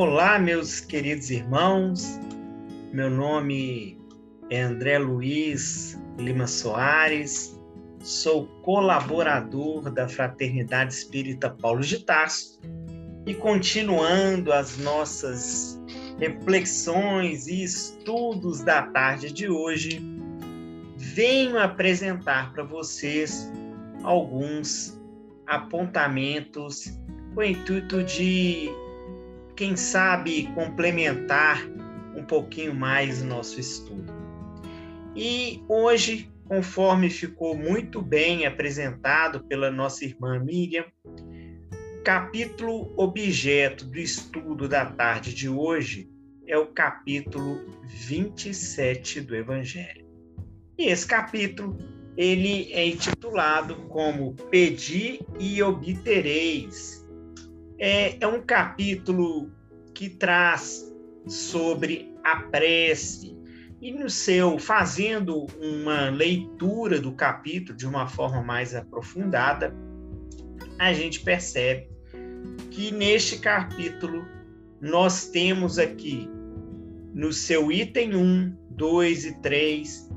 Olá, meus queridos irmãos. Meu nome é André Luiz Lima Soares. Sou colaborador da Fraternidade Espírita Paulo de Tarso e continuando as nossas reflexões e estudos da tarde de hoje, venho apresentar para vocês alguns apontamentos com o intuito de quem sabe complementar um pouquinho mais o nosso estudo. E hoje, conforme ficou muito bem apresentado pela nossa irmã Miriam, o capítulo objeto do estudo da tarde de hoje é o capítulo 27 do Evangelho. E esse capítulo ele é intitulado como Pedi e obtereis é, é um capítulo que traz sobre a prece. E no seu fazendo uma leitura do capítulo de uma forma mais aprofundada, a gente percebe que neste capítulo nós temos aqui no seu item 1, 2 e 3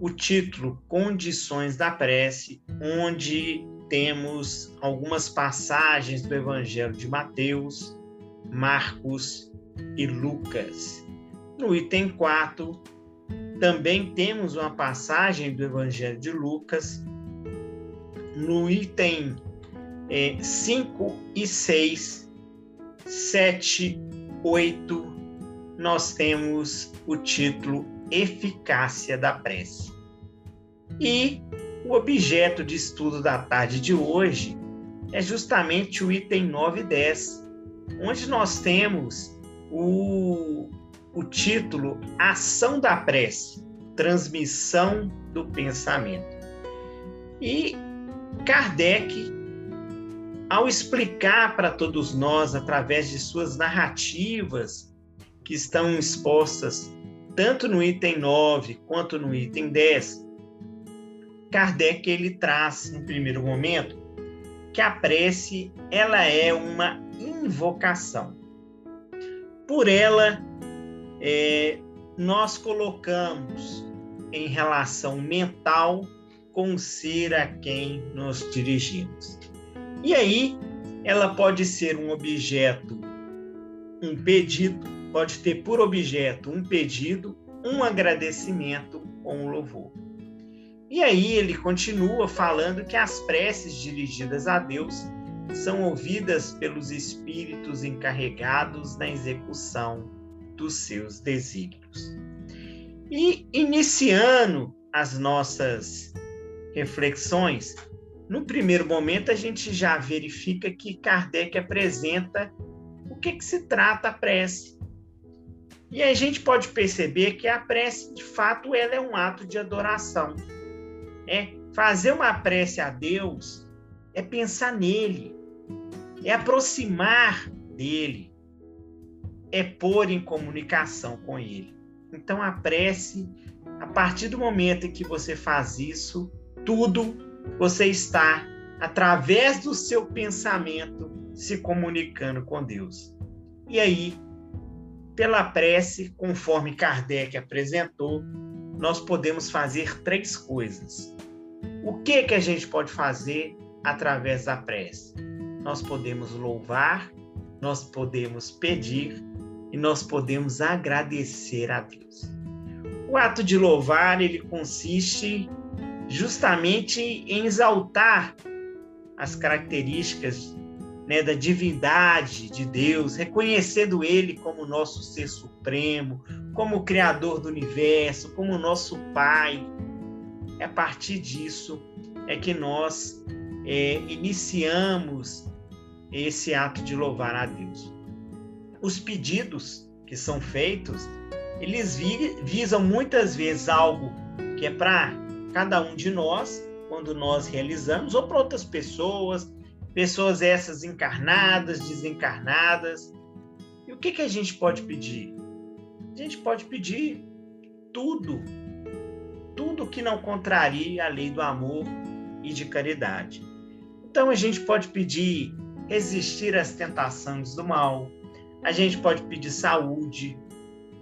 o título Condições da Prece, onde temos algumas passagens do Evangelho de Mateus, Marcos e Lucas. No item 4, também temos uma passagem do Evangelho de Lucas. No item 5 é, e 6, 7, 8, nós temos o título Eficácia da Prece. E o objeto de estudo da tarde de hoje é justamente o item 9 e 10, onde nós temos o, o título Ação da Prece, Transmissão do Pensamento. E Kardec, ao explicar para todos nós, através de suas narrativas, que estão expostas tanto no item 9 quanto no item 10, Kardec ele traz, no primeiro momento, que a prece ela é uma invocação. Por ela, é, nós colocamos em relação mental com o ser a quem nos dirigimos. E aí, ela pode ser um objeto, um pedido, pode ter por objeto um pedido, um agradecimento ou um louvor. E aí ele continua falando que as preces dirigidas a Deus são ouvidas pelos espíritos encarregados na execução dos seus desígnios. E iniciando as nossas reflexões, no primeiro momento a gente já verifica que Kardec apresenta o que, que se trata a prece. E a gente pode perceber que a prece, de fato, ela é um ato de adoração é fazer uma prece a Deus, é pensar nele, é aproximar dele, é pôr em comunicação com ele. Então a prece, a partir do momento em que você faz isso, tudo você está através do seu pensamento se comunicando com Deus. E aí, pela prece, conforme Kardec apresentou, nós podemos fazer três coisas. O que que a gente pode fazer através da prece? Nós podemos louvar, nós podemos pedir e nós podemos agradecer a Deus. O ato de louvar, ele consiste justamente em exaltar as características né, da divindade de Deus, reconhecendo Ele como nosso ser supremo, como Criador do universo, como nosso Pai. É a partir disso é que nós é, iniciamos esse ato de louvar a Deus. Os pedidos que são feitos, eles visam muitas vezes algo que é para cada um de nós, quando nós realizamos, ou para outras pessoas, pessoas essas encarnadas, desencarnadas. E o que, que a gente pode pedir? A gente pode pedir tudo, tudo que não contrarie a lei do amor e de caridade. Então a gente pode pedir resistir às tentações do mal, A gente pode pedir saúde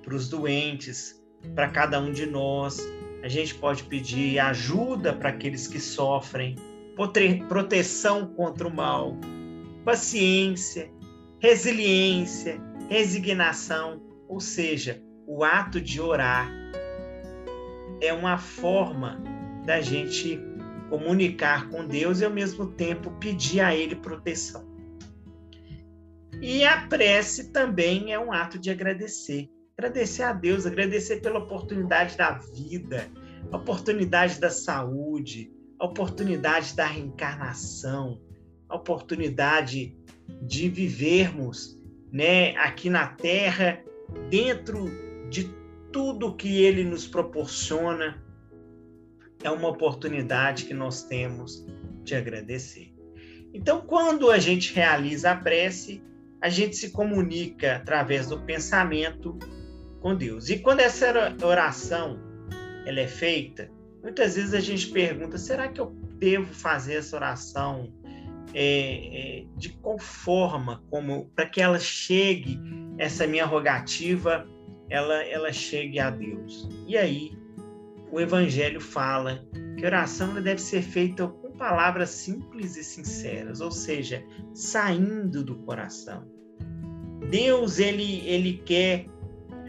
para os doentes, para cada um de nós. A gente pode pedir ajuda para aqueles que sofrem, proteção contra o mal, paciência, resiliência, resignação, ou seja, o ato de orar é uma forma da gente comunicar com Deus e ao mesmo tempo pedir a Ele proteção. E a prece também é um ato de agradecer. Agradecer a Deus, agradecer pela oportunidade da vida, oportunidade da saúde, a oportunidade da reencarnação, a oportunidade de vivermos né, aqui na Terra, dentro de tudo que Ele nos proporciona, é uma oportunidade que nós temos de agradecer. Então, quando a gente realiza a prece, a gente se comunica através do pensamento com Deus. E quando essa oração ela é feita, muitas vezes a gente pergunta: será que eu devo fazer essa oração é, é, de qual forma, como para que ela chegue essa minha rogativa, ela ela chegue a Deus? E aí o Evangelho fala que a oração deve ser feita com palavras simples e sinceras, ou seja, saindo do coração. Deus ele ele quer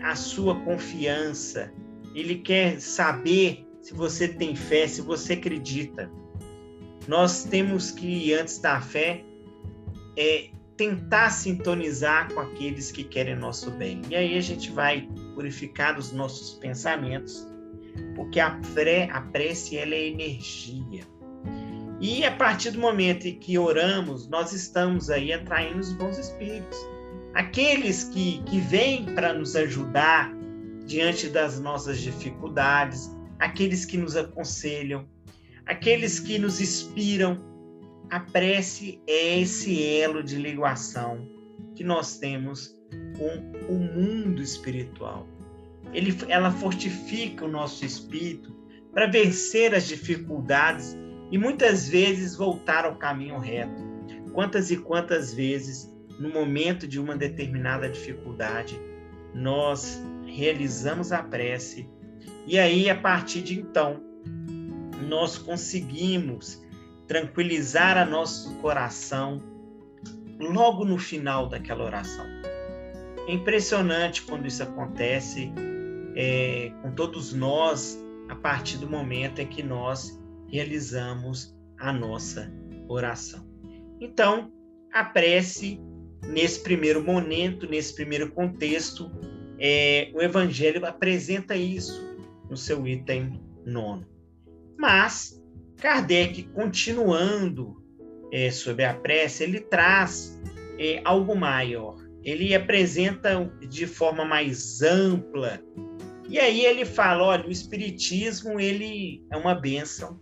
a sua confiança, ele quer saber se você tem fé, se você acredita. Nós temos que antes da fé é tentar sintonizar com aqueles que querem nosso bem. E aí a gente vai purificar os nossos pensamentos porque a, pré, a prece ela é energia. E a partir do momento em que oramos, nós estamos aí atraindo os bons espíritos. Aqueles que, que vêm para nos ajudar diante das nossas dificuldades, aqueles que nos aconselham, aqueles que nos inspiram. A prece é esse elo de ligação que nós temos com o mundo espiritual ele, ela fortifica o nosso espírito para vencer as dificuldades e muitas vezes voltar ao caminho reto. Quantas e quantas vezes, no momento de uma determinada dificuldade, nós realizamos a prece e aí, a partir de então, nós conseguimos tranquilizar a nosso coração logo no final daquela oração. É impressionante quando isso acontece é, com todos nós a partir do momento em que nós realizamos a nossa oração. Então, a prece, nesse primeiro momento, nesse primeiro contexto, é, o Evangelho apresenta isso no seu item nono. Mas, Kardec, continuando é, sobre a prece, ele traz é, algo maior. Ele apresenta de forma mais ampla e aí ele fala, olha, o espiritismo ele é uma bênção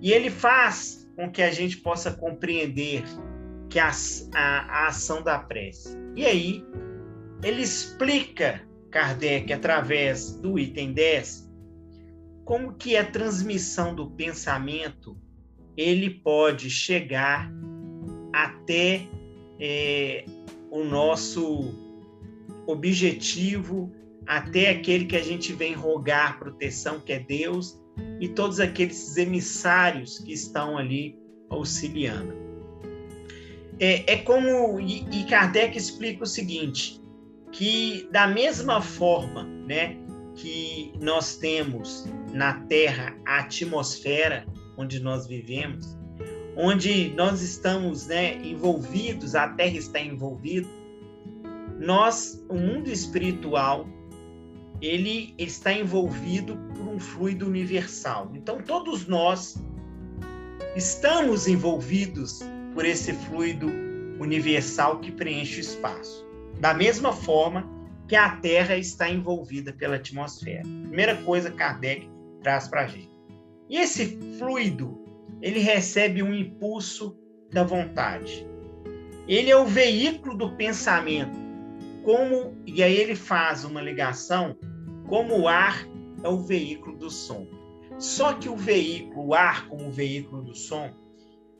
e ele faz com que a gente possa compreender que a, a, a ação da prece. E aí ele explica Kardec através do item 10 como que a transmissão do pensamento ele pode chegar até é, o nosso objetivo até aquele que a gente vem rogar proteção, que é Deus, e todos aqueles emissários que estão ali auxiliando. É, é como, e, e Kardec explica o seguinte, que da mesma forma né, que nós temos na Terra a atmosfera onde nós vivemos, onde nós estamos né, envolvidos, a Terra está envolvida, nós, o mundo espiritual, ele está envolvido por um fluido universal. Então, todos nós estamos envolvidos por esse fluido universal que preenche o espaço. Da mesma forma que a Terra está envolvida pela atmosfera. Primeira coisa Kardec traz para a gente. E esse fluido, ele recebe um impulso da vontade. Ele é o veículo do pensamento. Como e aí ele faz uma ligação como o ar é o veículo do som. Só que o veículo, o ar como veículo do som,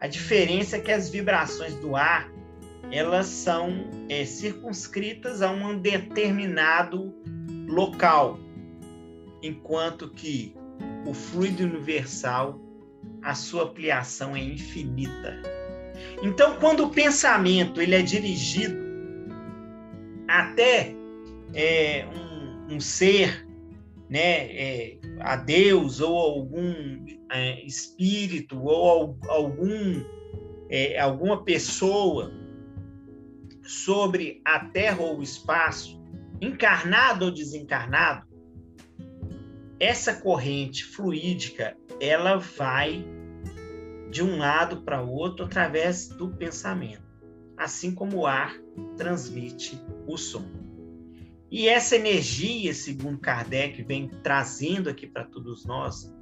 a diferença é que as vibrações do ar, elas são é, circunscritas a um determinado local, enquanto que o fluido universal, a sua ampliação é infinita. Então, quando o pensamento ele é dirigido até é, um, um, ser, né, é, a Deus ou algum é, espírito ou algum é, alguma pessoa sobre a Terra ou o espaço, encarnado ou desencarnado, essa corrente fluídica ela vai de um lado para o outro através do pensamento, assim como o ar transmite o som. E essa energia, segundo Kardec vem trazendo aqui para todos nós,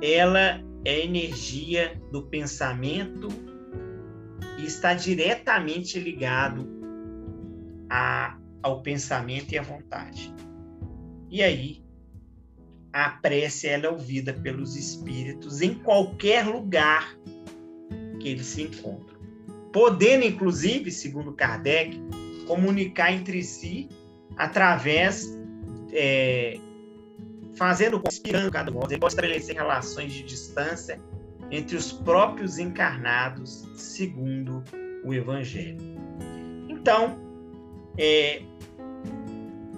ela é energia do pensamento e está diretamente ligado a, ao pensamento e à vontade. E aí, a prece ela é ouvida pelos espíritos em qualquer lugar que eles se encontram, podendo, inclusive, segundo Kardec, comunicar entre si através é, fazendo conspirando cada um, ele pode estabelecer relações de distância entre os próprios encarnados, segundo o Evangelho. Então, é,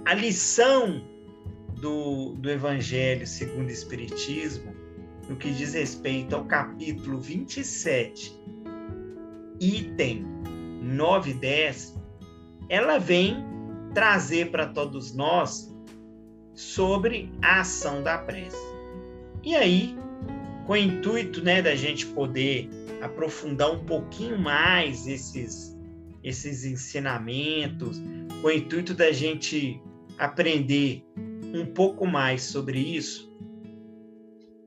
a lição do, do Evangelho segundo o Espiritismo, no que diz respeito ao capítulo 27, item 9 e 10, ela vem trazer para todos nós sobre a ação da prece. E aí, com o intuito né, da gente poder aprofundar um pouquinho mais esses, esses ensinamentos, com o intuito da gente aprender um pouco mais sobre isso,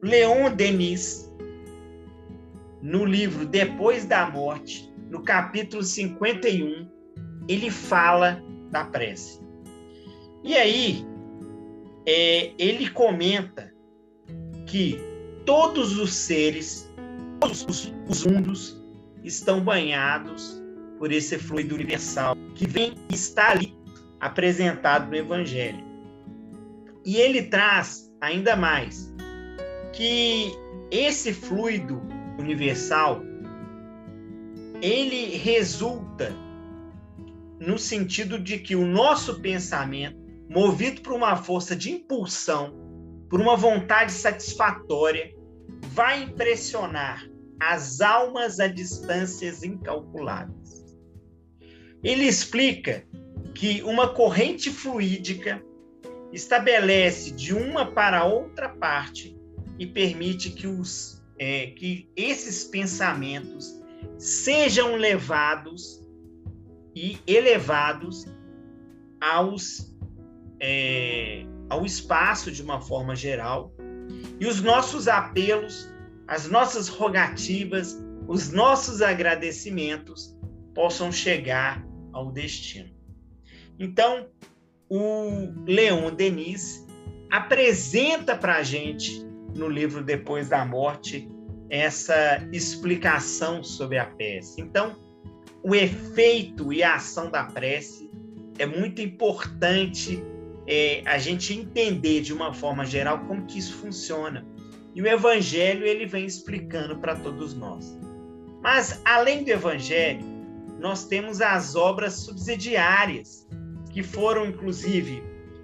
Leon Denis, no livro Depois da Morte, no capítulo 51, ele fala da prece. E aí, é, ele comenta que todos os seres, todos os, os mundos estão banhados por esse fluido universal que vem está ali apresentado no Evangelho. E ele traz ainda mais que esse fluido universal ele resulta no sentido de que o nosso pensamento, movido por uma força de impulsão, por uma vontade satisfatória, vai impressionar as almas a distâncias incalculáveis. Ele explica que uma corrente fluídica estabelece de uma para outra parte e permite que, os, é, que esses pensamentos sejam levados e elevados aos, é, ao espaço de uma forma geral e os nossos apelos, as nossas rogativas, os nossos agradecimentos possam chegar ao destino. Então, o Leon Denis apresenta para a gente, no livro Depois da Morte, essa explicação sobre a prece. Então, o efeito e a ação da prece é muito importante é, a gente entender de uma forma geral como que isso funciona. E o Evangelho ele vem explicando para todos nós. Mas além do Evangelho, nós temos as obras subsidiárias que foram inclusive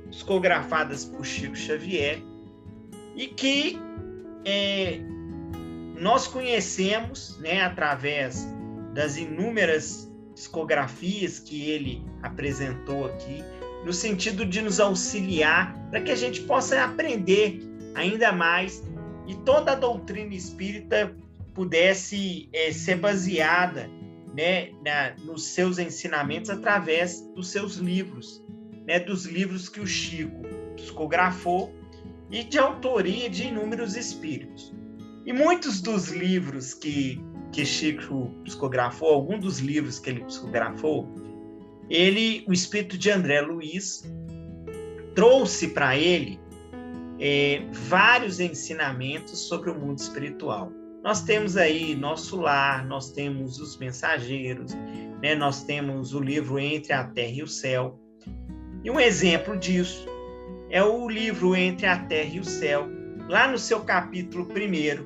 psicografadas por Chico Xavier e que é, nós conhecemos, né, através das inúmeras psicografias que ele apresentou aqui, no sentido de nos auxiliar para que a gente possa aprender ainda mais e toda a doutrina espírita pudesse é, ser baseada né, na, nos seus ensinamentos através dos seus livros, né, dos livros que o Chico psicografou e de autoria de inúmeros espíritos. E muitos dos livros que, que Chico psicografou, alguns dos livros que ele psicografou, ele, o espírito de André Luiz, trouxe para ele é, vários ensinamentos sobre o mundo espiritual. Nós temos aí nosso lar, nós temos os mensageiros, né, nós temos o livro Entre a Terra e o Céu. E um exemplo disso é o livro Entre a Terra e o Céu, lá no seu capítulo primeiro,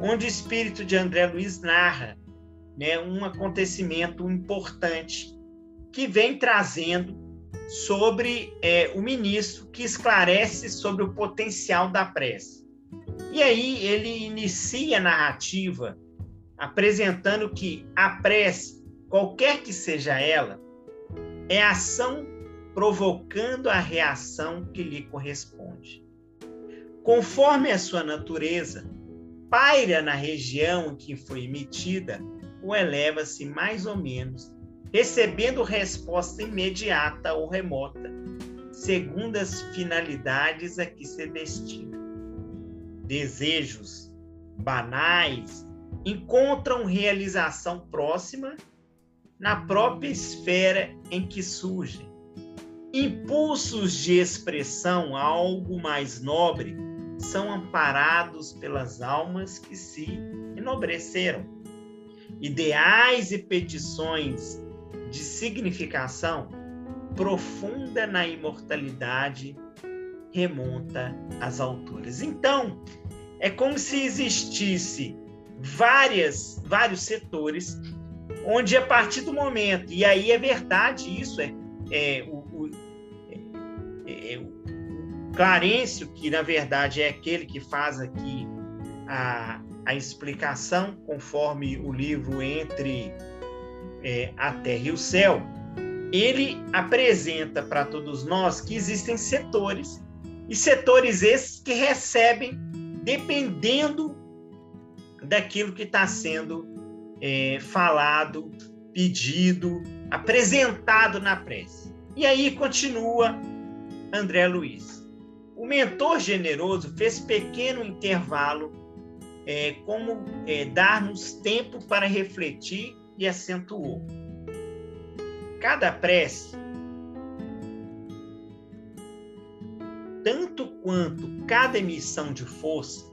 onde o espírito de André Luiz narra né, um acontecimento importante que vem trazendo sobre é, o ministro que esclarece sobre o potencial da prece. E aí ele inicia a narrativa apresentando que a prece, qualquer que seja ela, é ação provocando a reação que lhe corresponde. Conforme a sua natureza, paira na região em que foi emitida ou eleva-se mais ou menos, recebendo resposta imediata ou remota, segundo as finalidades a que se destina. Desejos banais encontram realização próxima na própria esfera em que surgem. Impulsos de expressão algo mais nobre são amparados pelas almas que se enobreceram. Ideais e petições de significação profunda na imortalidade remonta às alturas. Então, é como se existisse várias, vários setores onde a partir do momento, e aí é verdade isso, é, é o, o, é, é, o Clarencio, que na verdade é aquele que faz aqui a, a explicação, conforme o livro Entre é, a Terra e o Céu, ele apresenta para todos nós que existem setores, e setores esses que recebem dependendo daquilo que está sendo é, falado, pedido, apresentado na prece. E aí continua André Luiz. O mentor generoso fez pequeno intervalo, é, como é, dar-nos tempo para refletir e acentuou. Cada prece, tanto quanto cada emissão de força,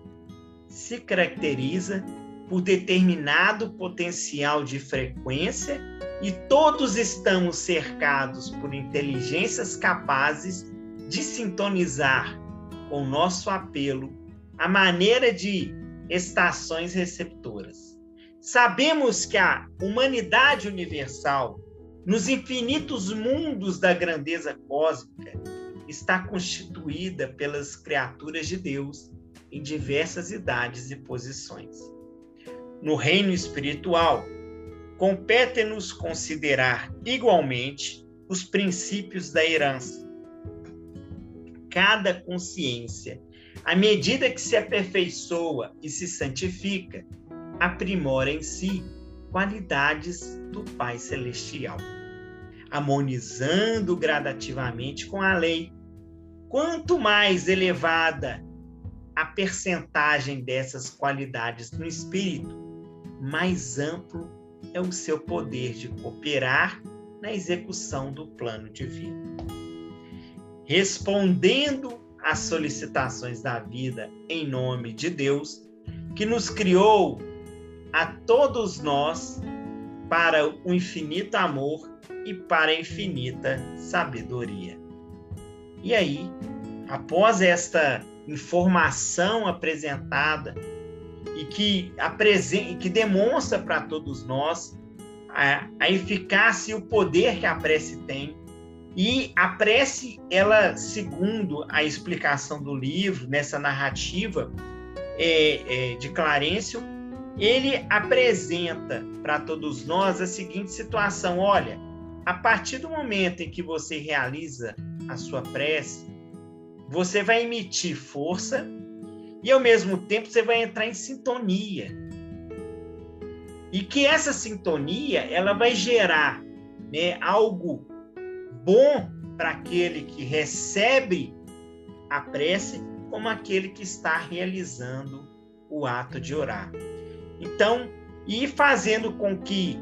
se caracteriza por determinado potencial de frequência e todos estamos cercados por inteligências capazes de sintonizar com nosso apelo a maneira de estações receptoras. Sabemos que a humanidade universal, nos infinitos mundos da grandeza cósmica, está constituída pelas criaturas de Deus em diversas idades e posições. No reino espiritual, compete-nos considerar igualmente os princípios da herança. Cada consciência, à medida que se aperfeiçoa e se santifica, aprimora em si qualidades do Pai Celestial, harmonizando gradativamente com a lei. Quanto mais elevada a percentagem dessas qualidades no espírito, mais amplo é o seu poder de cooperar na execução do plano divino. Respondendo às solicitações da vida em nome de Deus, que nos criou a todos nós para o infinito amor e para a infinita sabedoria. E aí, após esta informação apresentada e que, apresenta, que demonstra para todos nós a, a eficácia e o poder que a prece tem, e a prece, ela, segundo a explicação do livro, nessa narrativa é, é, de Clarencio, ele apresenta para todos nós a seguinte situação: olha, a partir do momento em que você realiza a sua prece, você vai emitir força e ao mesmo tempo você vai entrar em sintonia. E que essa sintonia ela vai gerar né, algo bom para aquele que recebe a prece, como aquele que está realizando o ato de orar. Então, e fazendo com que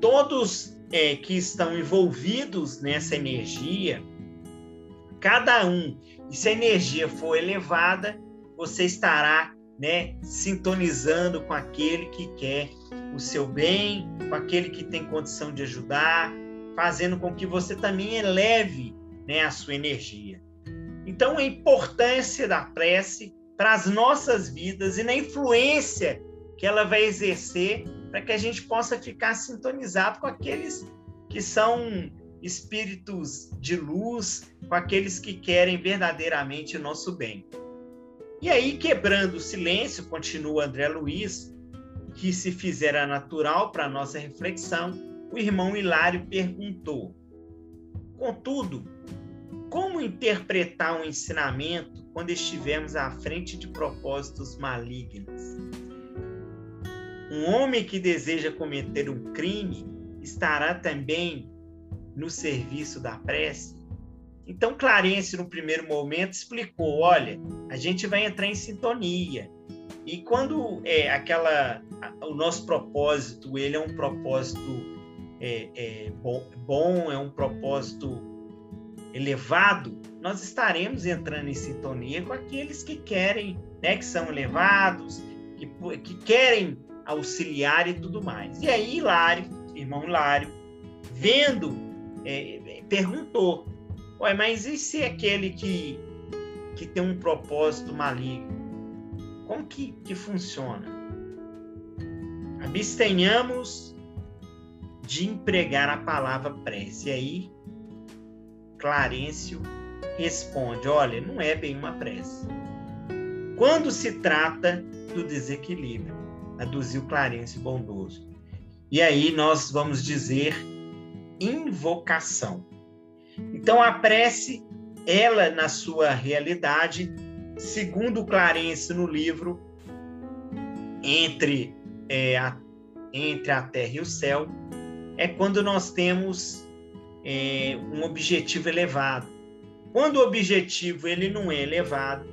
todos é, que estão envolvidos nessa energia, cada um, e se a energia for elevada, você estará né, sintonizando com aquele que quer o seu bem, com aquele que tem condição de ajudar, fazendo com que você também eleve né, a sua energia. Então, a importância da prece para as nossas vidas e na influência que ela vai exercer para que a gente possa ficar sintonizado com aqueles que são espíritos de luz, com aqueles que querem verdadeiramente o nosso bem. E aí, quebrando o silêncio, continua André Luiz, que se fizera natural para nossa reflexão, o irmão Hilário perguntou: Contudo, como interpretar um ensinamento quando estivermos à frente de propósitos malignos? Um homem que deseja cometer um crime estará também no serviço da prece? Então, Clarence, no primeiro momento, explicou: olha, a gente vai entrar em sintonia. E quando é aquela, o nosso propósito, ele é um propósito é, é bom, é um propósito elevado, nós estaremos entrando em sintonia com aqueles que querem, né, que são elevados, que, que querem auxiliar e tudo mais. E aí, Hilário, irmão Hilário, vendo, é, perguntou: Ué, mas e se aquele que, que tem um propósito maligno? Como que, que funciona? Abstenhamos de empregar a palavra prece. E aí, Clarencio responde: olha, não é bem uma prece. Quando se trata do desequilíbrio, aduziu Clarencio bondoso. E aí nós vamos dizer invocação. Então a prece, ela na sua realidade, segundo Clarence no livro entre é, a, entre a terra e o céu, é quando nós temos é, um objetivo elevado. Quando o objetivo ele não é elevado,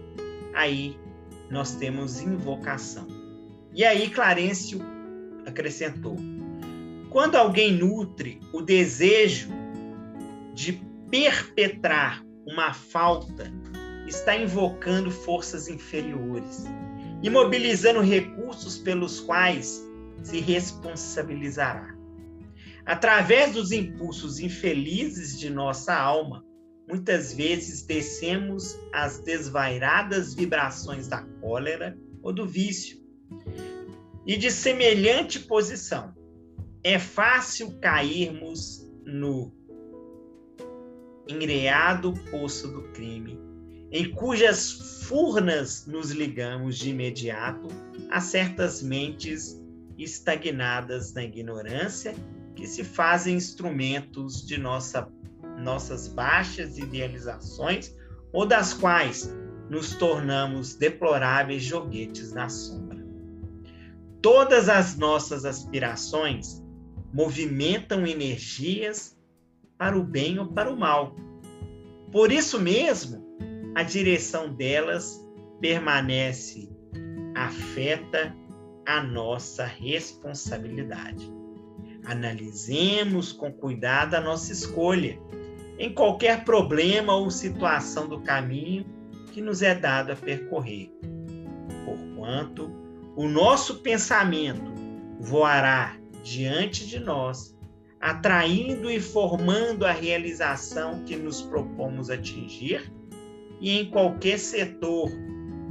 aí nós temos invocação. E aí Clarencio acrescentou: quando alguém nutre o desejo de perpetrar uma falta, está invocando forças inferiores e mobilizando recursos pelos quais se responsabilizará. Através dos impulsos infelizes de nossa alma, muitas vezes descemos as desvairadas vibrações da cólera ou do vício. E de semelhante posição, é fácil cairmos no engreado poço do crime, em cujas furnas nos ligamos de imediato a certas mentes estagnadas na ignorância que se fazem instrumentos de nossa, nossas baixas idealizações ou das quais nos tornamos deploráveis joguetes na sombra. Todas as nossas aspirações movimentam energias para o bem ou para o mal. Por isso mesmo, a direção delas permanece afeta a nossa responsabilidade. Analisemos com cuidado a nossa escolha em qualquer problema ou situação do caminho que nos é dado a percorrer. Porquanto o nosso pensamento voará diante de nós, atraindo e formando a realização que nos propomos atingir, e em qualquer setor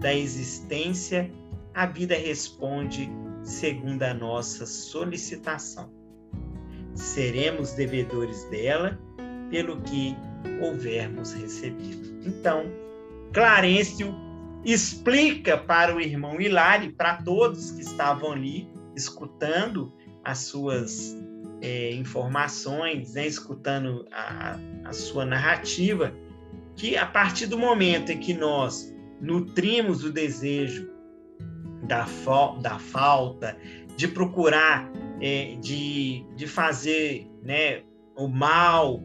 da existência, a vida responde segundo a nossa solicitação. Seremos devedores dela pelo que houvermos recebido. Então, Clarencio explica para o irmão Hilário, para todos que estavam ali escutando, as suas é, informações, né, escutando a, a sua narrativa, que a partir do momento em que nós nutrimos o desejo da, da falta, de procurar, é, de, de fazer né, o mal,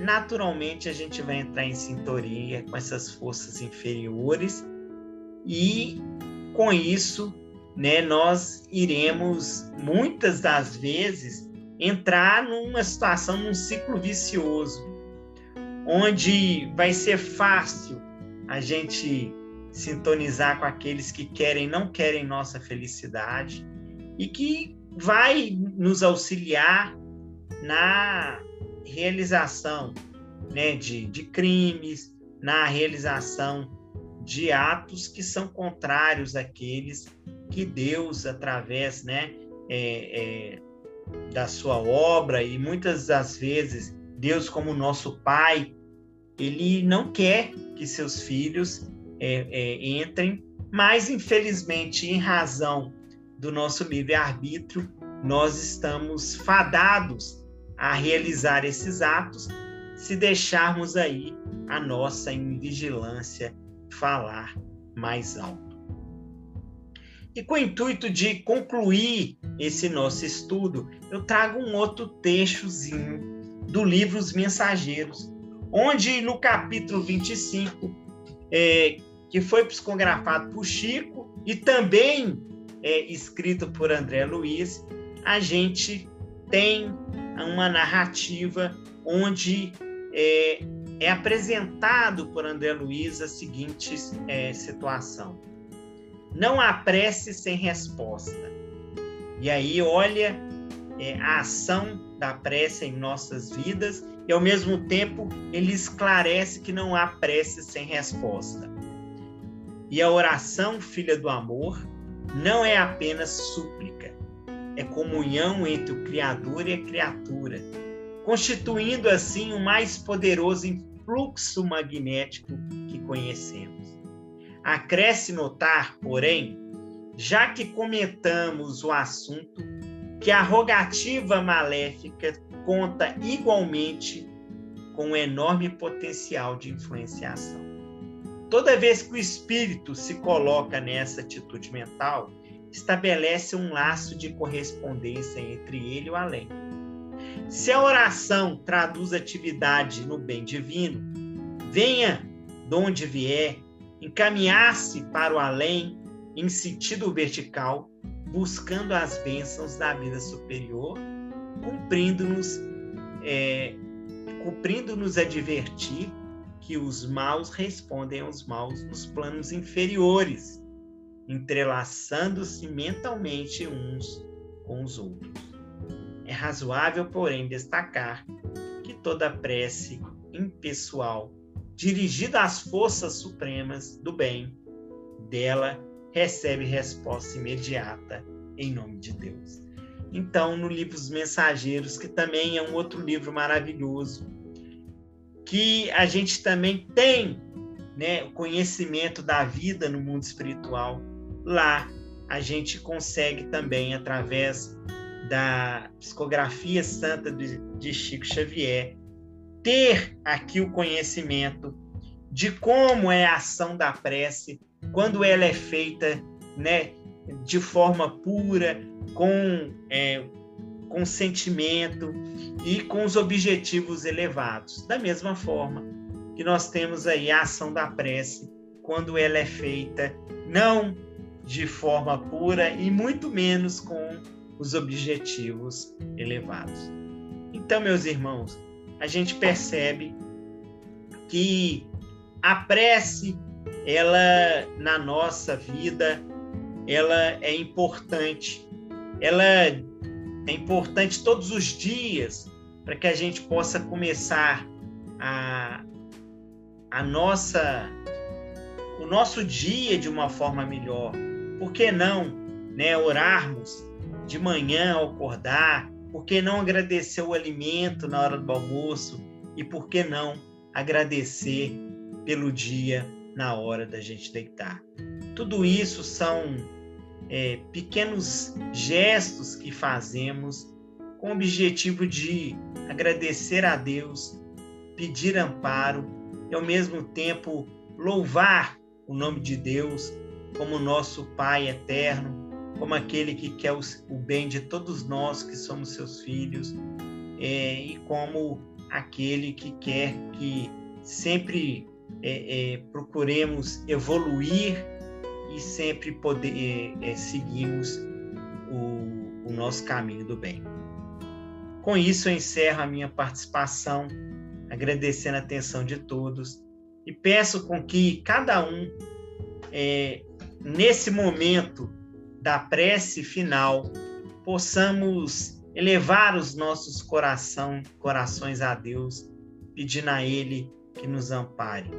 naturalmente a gente vai entrar em sintonia com essas forças inferiores e com isso né, nós iremos muitas das vezes entrar numa situação, num ciclo vicioso, onde vai ser fácil a gente sintonizar com aqueles que querem, não querem nossa felicidade e que vai nos auxiliar na realização né, de, de crimes, na realização de atos que são contrários àqueles que Deus, através né, é, é, da sua obra, e muitas das vezes Deus, como nosso Pai, ele não quer que seus filhos é, é, entrem, mas infelizmente, em razão do nosso livre-arbítrio, nós estamos fadados a realizar esses atos se deixarmos aí a nossa invigilância falar mais alto. E com o intuito de concluir esse nosso estudo, eu trago um outro textozinho do livro Os Mensageiros, onde no capítulo 25, é, que foi psicografado por Chico e também é, escrito por André Luiz, a gente tem uma narrativa onde é, é apresentado por André Luiz a seguinte é, situação: não há prece sem resposta. E aí olha é, a ação da prece em nossas vidas e ao mesmo tempo ele esclarece que não há prece sem resposta. E a oração, filha do amor, não é apenas súplica, é comunhão entre o Criador e a criatura, constituindo assim o mais poderoso influxo magnético que conhecemos. Acresce notar, porém, já que comentamos o assunto, que a rogativa maléfica conta igualmente com um enorme potencial de influenciação. Toda vez que o espírito se coloca nessa atitude mental, estabelece um laço de correspondência entre ele e o além. Se a oração traduz atividade no bem divino, venha de onde vier, encaminhar-se para o além em sentido vertical, buscando as bênçãos da vida superior, cumprindo-nos é, cumprindo-nos advertir que os maus respondem aos maus nos planos inferiores, entrelaçando-se mentalmente uns com os outros. É razoável, porém, destacar que toda prece impessoal dirigida às forças supremas do bem dela recebe resposta imediata em nome de Deus. Então, no livro Os Mensageiros, que também é um outro livro maravilhoso, que a gente também tem né, o conhecimento da vida no mundo espiritual, lá a gente consegue também, através da psicografia santa de Chico Xavier, ter aqui o conhecimento de como é a ação da prece quando ela é feita né, de forma pura, com, é, com sentimento e com os objetivos elevados. Da mesma forma que nós temos aí a ação da prece quando ela é feita não de forma pura e muito menos com os objetivos elevados. Então, meus irmãos, a gente percebe que a prece, ela na nossa vida, ela é importante. Ela é importante todos os dias para que a gente possa começar a, a nossa o nosso dia de uma forma melhor. Por que não, né, orarmos de manhã ao acordar? Por que não agradecer o alimento na hora do almoço? E por que não agradecer pelo dia na hora da gente deitar? Tudo isso são é, pequenos gestos que fazemos com o objetivo de agradecer a Deus, pedir amparo e, ao mesmo tempo, louvar o nome de Deus como nosso Pai eterno, como aquele que quer o bem de todos nós que somos seus filhos, é, e como aquele que quer que sempre é, é, procuremos evoluir e sempre poder é, é, seguirmos o, o nosso caminho do bem. Com isso, eu encerro a minha participação, agradecendo a atenção de todos e peço com que cada um é, nesse momento da prece final, possamos elevar os nossos coração, corações a Deus, pedindo a Ele que nos ampare.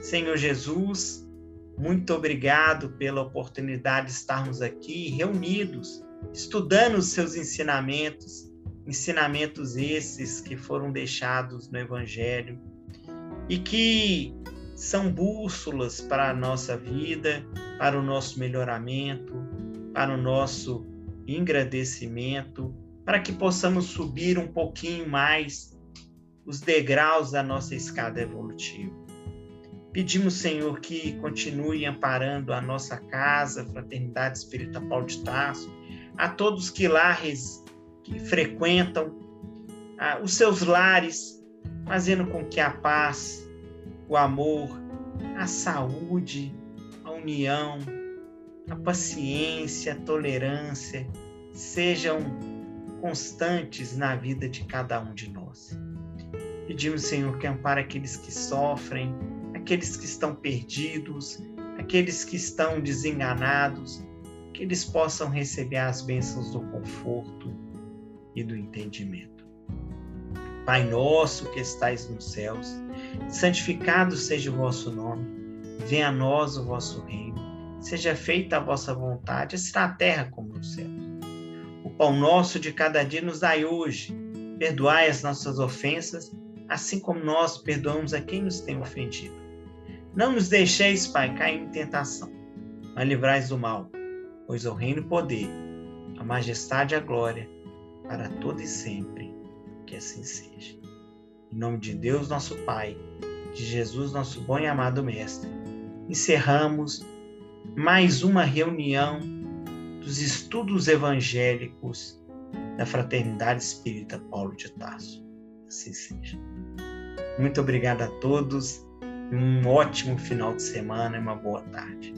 Senhor Jesus, muito obrigado pela oportunidade de estarmos aqui reunidos, estudando os seus ensinamentos, ensinamentos esses que foram deixados no Evangelho e que são bússolas para a nossa vida, para o nosso melhoramento, para o nosso engrandecimento, para que possamos subir um pouquinho mais os degraus da nossa escada evolutiva. Pedimos, Senhor, que continue amparando a nossa casa, Fraternidade Espírita Paulo de Tarso, a todos que lá que frequentam os seus lares, fazendo com que a paz, o amor, a saúde, a união, a paciência, a tolerância sejam constantes na vida de cada um de nós. Pedimos, Senhor, que ampare aqueles que sofrem, aqueles que estão perdidos, aqueles que estão desenganados, que eles possam receber as bênçãos do conforto e do entendimento. Pai nosso que estais nos céus, santificado seja o vosso nome, venha a nós o vosso reino, seja feita a vossa vontade, assim na terra como no céu. O pão nosso de cada dia nos dai hoje, perdoai as nossas ofensas, assim como nós perdoamos a quem nos tem ofendido. Não nos deixeis, Pai, cair em tentação, mas livrais do mal, pois o reino e o poder, a majestade e a glória, para todo e sempre, que assim seja. Em nome de Deus, nosso Pai, de Jesus, nosso bom e amado Mestre, encerramos mais uma reunião dos estudos evangélicos da Fraternidade Espírita Paulo de Tarso. Assim seja. Muito obrigado a todos. Um ótimo final de semana e uma boa tarde.